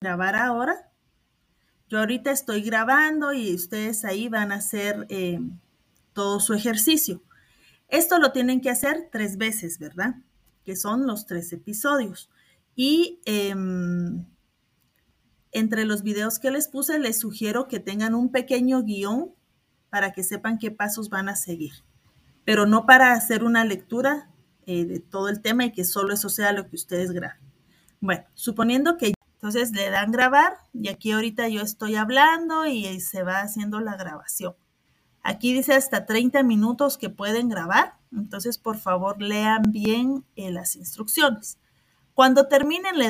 grabar ahora. Yo ahorita estoy grabando y ustedes ahí van a hacer eh, todo su ejercicio. Esto lo tienen que hacer tres veces, ¿verdad? Que son los tres episodios. Y em, entre los videos que les puse, les sugiero que tengan un pequeño guion para que sepan qué pasos van a seguir, pero no para hacer una lectura eh, de todo el tema y que solo eso sea lo que ustedes graben. Bueno, suponiendo que entonces le dan grabar y aquí ahorita yo estoy hablando y se va haciendo la grabación. Aquí dice hasta 30 minutos que pueden grabar, entonces por favor lean bien eh, las instrucciones. Cuando terminen le